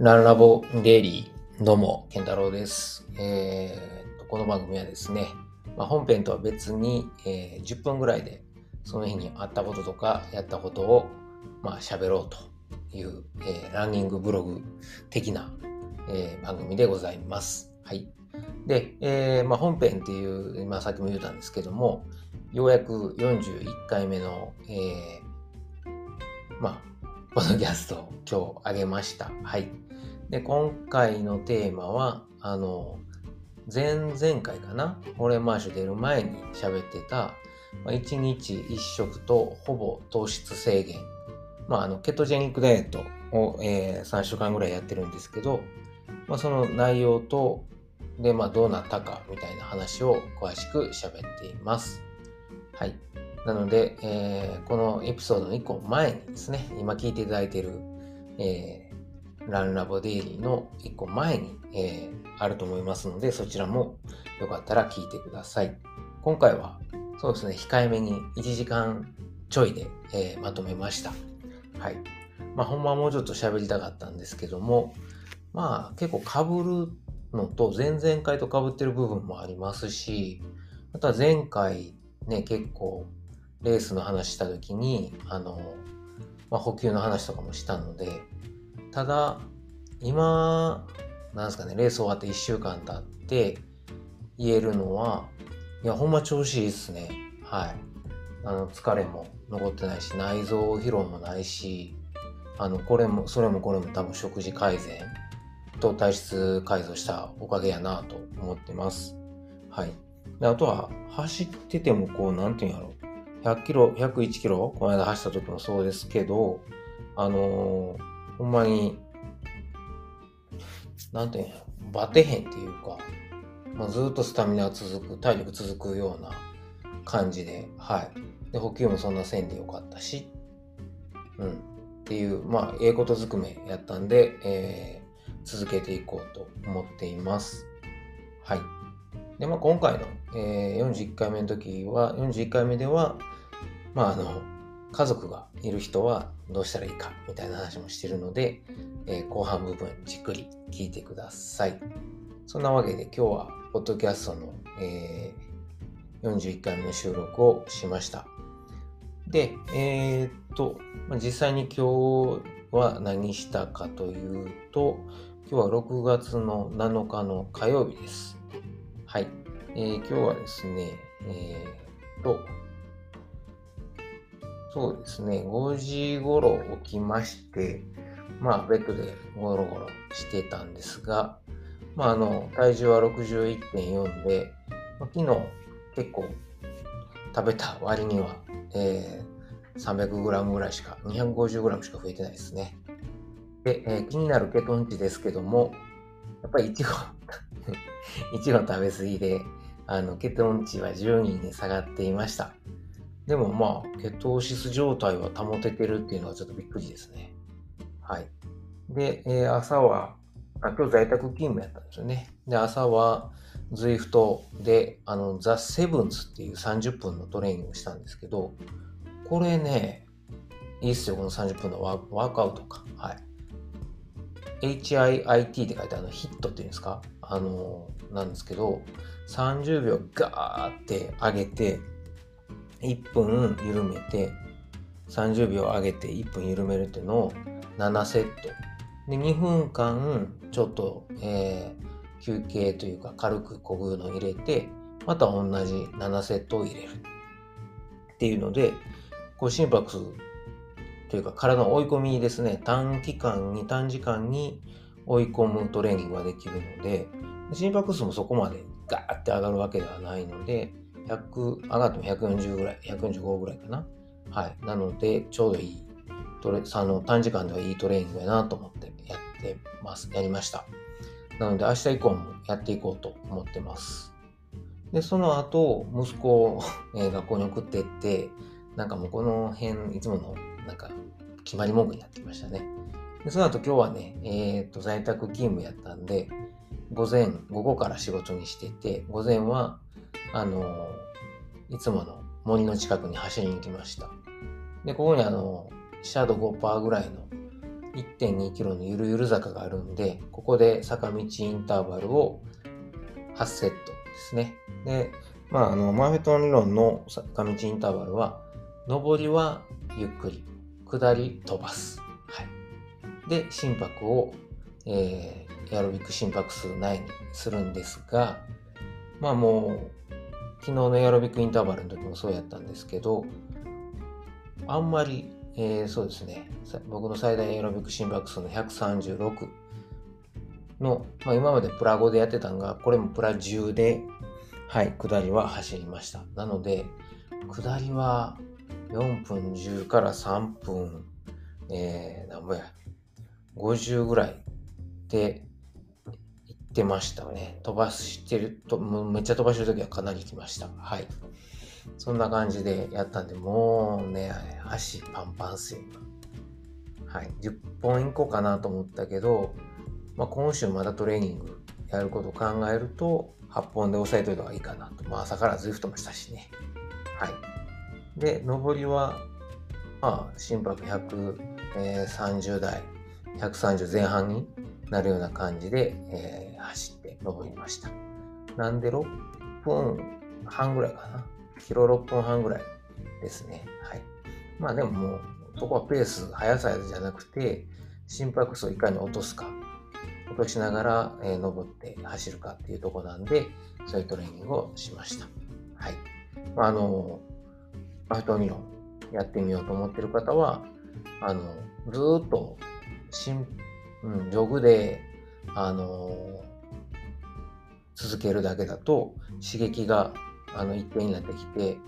ランラボデイリー、どうも、健太郎です。えー、この番組はですね、まあ、本編とは別に、えー10分ぐらいで、その日にあったこととか、やったことを、まあ、喋ろうという、えーランニングブログ的な、えー番組でございます。はい。で、えーまあ、本編っていう、まあ、さっきも言ったんですけども、ようやく41回目の、えーまあ、ポッドキャストを今日あげました。はい。で、今回のテーマは、あの、前々回かな？ホレマーシュ出る前に喋ってた、まあ、1日1食とほぼ糖質制限。まあ、あの、ケトジェニックダイエットを、えー3週間ぐらいやってるんですけど、まあ、その内容と、で、まあ、どうなったかみたいな話を詳しく喋っています。はい。なので、えーこのエピソードの1個前にですね、今聞いていただいている、えーランラボデイリーの1個前に、えーあると思いますので、そちらもよかったら聞いてください。今回は、そうですね、控えめに1時間ちょいで、えまとめました。はい。まあ、ほんまはもうちょっと喋りたかったんですけども、まあ、結構被るのと、前々回と被ってる部分もありますし、あとは前回ね、結構レースの話した時に、あの、まあ、補給の話とかもしたので、ただ、今、なんですかね、レース終わって1週間経って言えるのは、いや、ほんま調子いいっすね。はい。あの、疲れも残ってないし、内臓疲労もないし、あの、これも、それもこれも多分食事改善と体質改造したおかげやなと思ってます。はい。であとは、走っててもこう、なんていうんやろ。100キロ、101キロこの間走った時もそうですけど、あのーほんまに、なんていうんやろ。バテへんっていうか、まあ、ずっとスタミナ続く、体力続くような感じで、はい。で、補給もそんなせんでよかったし、うん。っていう、まあ、ええことずくめやったんで、えー続けていこうと思っています。はい。で、まあ、今回の、えー41回目の時は、41回目では、まあ、あの、家族がいる人はどうしたらいいかみたいな話もしてるので、えー後半部分じっくり聞いてください。そんなわけで今日は、ポッドキャストの、えー41回目の収録をしました。で、えーっと、実際に今日は何したかというと、今日は6月の7日の火曜日です。はい。えー今日はですね、えーっと、そうですね、5時頃起きまして、まあ、ベッドでゴロゴロしてたんですが、まあ、あの、体重は61.4で、昨日結構食べた割には、えー 300g ぐらいしか、250g しか増えてないですね。で、えー気になるケトン値ですけども、やっぱりいちご、いちご食べ過ぎで、あの、ケトン値は10人に下がっていました。でもまあ、ケトーシス状態は保ててるっていうのはちょっとびっくりですね。はい。で、えー朝は、あ今日在宅勤務やったんですよね。で、朝は、ズイフトで、あの、ザ・セブンズっていう30分のトレーニングをしたんですけど、これね、いいっすよ、この30分のワーワークアウトか。はい。HIIT って書いてあるの、ヒットっていうんですか？あの、なんですけど、30秒ガーって上げて、1分緩めて、30秒上げて1分緩めるっていうのを7セット。で、2分間、ちょっと、えー休憩というか軽くこぐの入れて、また同じ7セットを入れる。っていうので、こう心拍数というか体の追い込みですね、短期間に短時間に追い込むトレーニングができるので、心拍数もそこまでガーって上がるわけではないので、100、上がっても140ぐらい、145ぐらいかな。はい。なので、ちょうどいいトレ、あの、短時間ではいいトレーニングやなと思ってやってます。やりました。なので、明日以降もやっていこうと思ってます。で、その後、息子を、学校に送ってって、なんかもうこの辺、いつもの、なんか、決まり文句になってきましたね。で、その後今日はね、えっ、と、在宅勤務やったんで、午前、午後から仕事にしてて、午前は、あのいつもの森の近くに走りに行きました。で、ここにあの、シャドウ5%ぐらいの1.2キロのゆるゆる坂があるんで、ここで坂道インターバルを8セットですね。で、まあ、あの、マーフェット理論の坂道インターバルは、上りはゆっくり、下り飛ばす。で、心拍を、えー、エアロビック心拍数内にするんですが、まあもう、昨日のエアロビックインターバルの時もそうやったんですけど、あんまり、えー、そうですね、僕の最大エアロビック心拍数の136の、まあ、今までプラ5でやってたんが、これもプラ10で、はい、下りは走りました。なので、下りは4分10から3分、えー、なんぼや、50ぐらいで行ってましたね。飛ばしてると、もうめっちゃ飛ばしてる時はかなり来ました。はい。そんな感じでやったんで、もうね、足パンパンすよ、はい。10本行こうかなと思ったけど、まあ、今週またトレーニングやることを考えると、8本で抑えといた方がいいかなと。まあ、朝からズイフトもしたしね。はい。で、上りは、まあ、心拍130台、130前半になるような感じで、えー、走って上りました。なんで6分半ぐらいかな？キロ6分半ぐらいですね。はい。まあでももう、そこはペース、速さじゃなくて、心拍数をいかに落とすか落としながら、えー、登って走るかっていうとこなんで、そういうトレーニングをしました。はい。まあ、あの、アフトニオンやってみようと思ってる方は、あの、ずっと、しん、うん、ジョグで、あの続けるだけだと刺激があの一定になってきて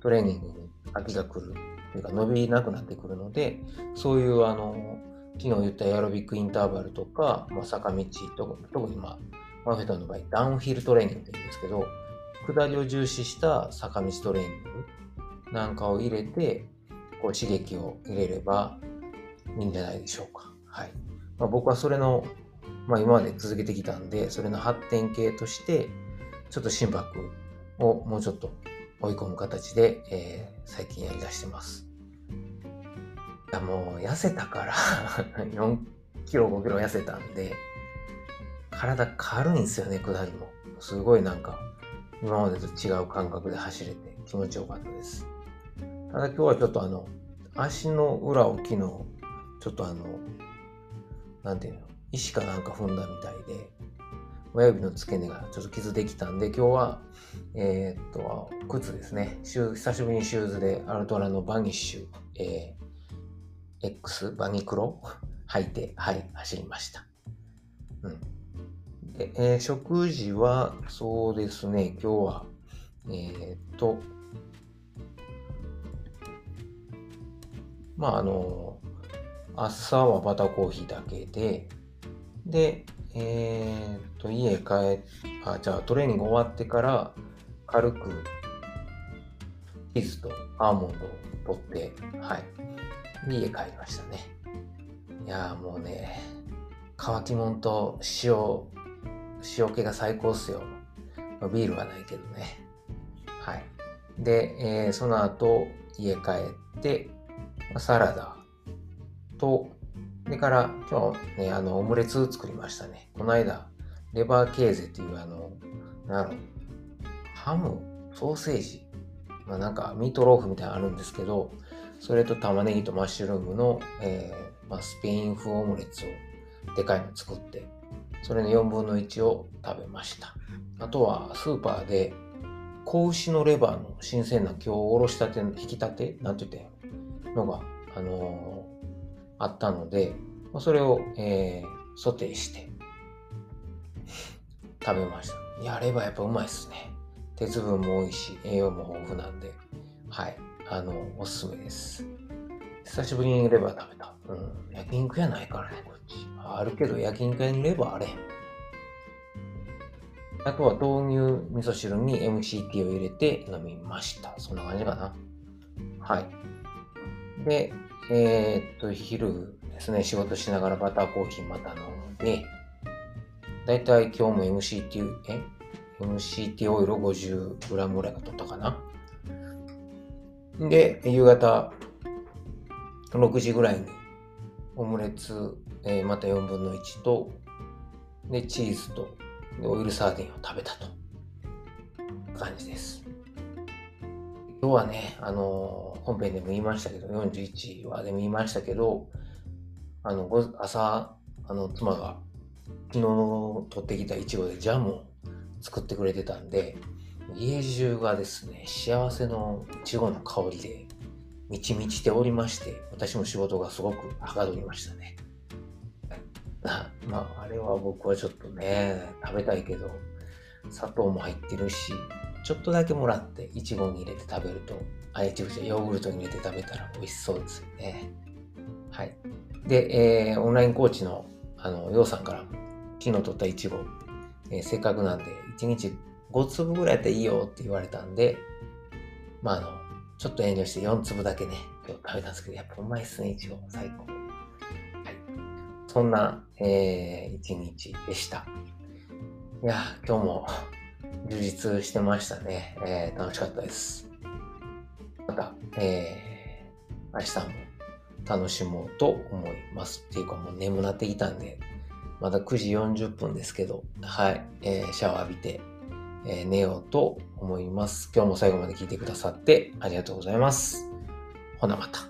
トレーニングに飽きが来るというか伸びなくなってくるのでそういうあの昨日言ったエアロビックインターバルとか、まあ、坂道と特に、まあ、マフェトの場合ダウンヒルトレーニングって言うんですけど下りを重視した坂道トレーニングなんかを入れてこう刺激を入れればいいんじゃないでしょうか。はいまあ、僕はそれの、まあ、今まで続けてきたんでそれの発展系としてちょっと心拍をもうちょっと追い込む形で、えー、最近やりだしてます。いやもう痩せたから 4キロ5キロ痩せたんで、体軽いんですよね、下りも。すごいなんか、今までと違う感覚で走れて気持ちよかったです。ただ今日はちょっとあの、足の裏を昨日、ちょっとあの、なんていうの、石かなんか踏んだみたいで、親指の付け根がちょっと傷できたんで、今日は、えー、っと、靴ですね。久しぶりにシューズでアルトラのバニッシュ、え X バニクロ？履いて、はい、走りました。うん。で、えー、食事は、そうですね、今日は、えー、っと、まあ、あの、朝はバターコーヒーだけで、で、えー、っと、家帰あ、じゃあトレーニング終わってから、軽く、チーズとアーモンドを取って、はい、家帰りましたね。いやもうね、乾きもんと塩、塩気が最高っすよ。ビールはないけどね。はい。で、えー、その後、家帰って、サラダと、それから、今日ね、あの、オムレツ作りましたね。この間、レバーケーゼっていう、あの、なんだろう、ハム、ソーセージ、まあ、なんかミートローフみたいなのあるんですけど、それと玉ねぎとマッシュルームの、えー、まあ、スペイン風オムレツをでかいの作って、それの4分の1を食べました。あとはスーパーで子牛のレバーの新鮮な今日おろしたて引き立て？なんて言ったのが、あのー、あったので、まそれを、えー、ソテーして食べました。やればやっぱうまいっすね。鉄分も多いし、栄養も豊富なんで、はい。あの、おすすめです。久しぶりにレバー食べた。うん。焼肉屋ないからね、こっち。あるけど焼肉屋にレバーあれ。あとは豆乳味噌汁に MCT を入れて飲みました。そんな感じかな。はい。で、えー、っと、昼ですね、仕事しながらバターコーヒーまた飲んで、だいたい今日も MCT、え ?MCT オイル 50g ぐらいが取ったかな？で、夕方6時ぐらいにオムレツ、えー、また4分の1と、で、チーズと、でオイルサーディンを食べたと。感じです。今日はね、あの、本編でも言いましたけど、41話でも言いましたけど、あの、朝、あの、妻が昨日取ってきたイチゴでジャムを作ってくれてたんで、家中がですね、幸せのいちごの香りで満ち満ちておりまして、私も仕事がすごくはかどりましたね。まあ、あれは僕はちょっとね、食べたいけど、砂糖も入ってるし、ちょっとだけもらって、いちごに入れて食べると、あ、いちごじゃヨーグルトに入れて食べたら美味しそうですよね。はい。で、えー、オンラインコーチの、あの、ようさんから昨日取ったいちご、えー、せっかくなんで、1日5粒ぐらいやったらいいよって言われたんで、まあ、あの、ちょっと遠慮して4粒だけね、今日食べたんですけど、やっぱうまいっすね、いちご。最高。はい。そんな、えー、一日でした。いや、今日も充実してましたね。えー、楽しかったです。また、えー、明日も楽しもうと思います。っていうかもう眠なってきたんで、まだ9時40分ですけど、はい、えー、シャワー浴びて、えー、寝ようと思います。今日も最後まで聞いてくださってありがとうございます。ほなまた。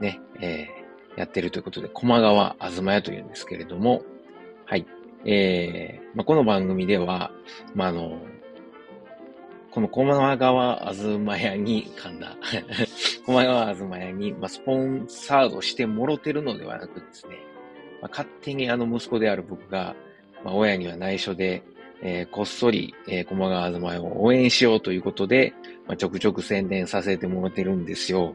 ね、えー、やってるということで、駒川あずま屋というんですけれども、はい。えー、まあ、この番組では、まあ、あの、この駒川あずま屋に、噛んだ。駒川あずま屋に、まあ、スポンサードしてもろてるのではなくですね、まあ、勝手にあの息子である僕が、まあ、親には内緒で、えー、こっそり、えー、駒川あずま屋を応援しようということで、まあ、ちょくちょく宣伝させてもらってるんですよ。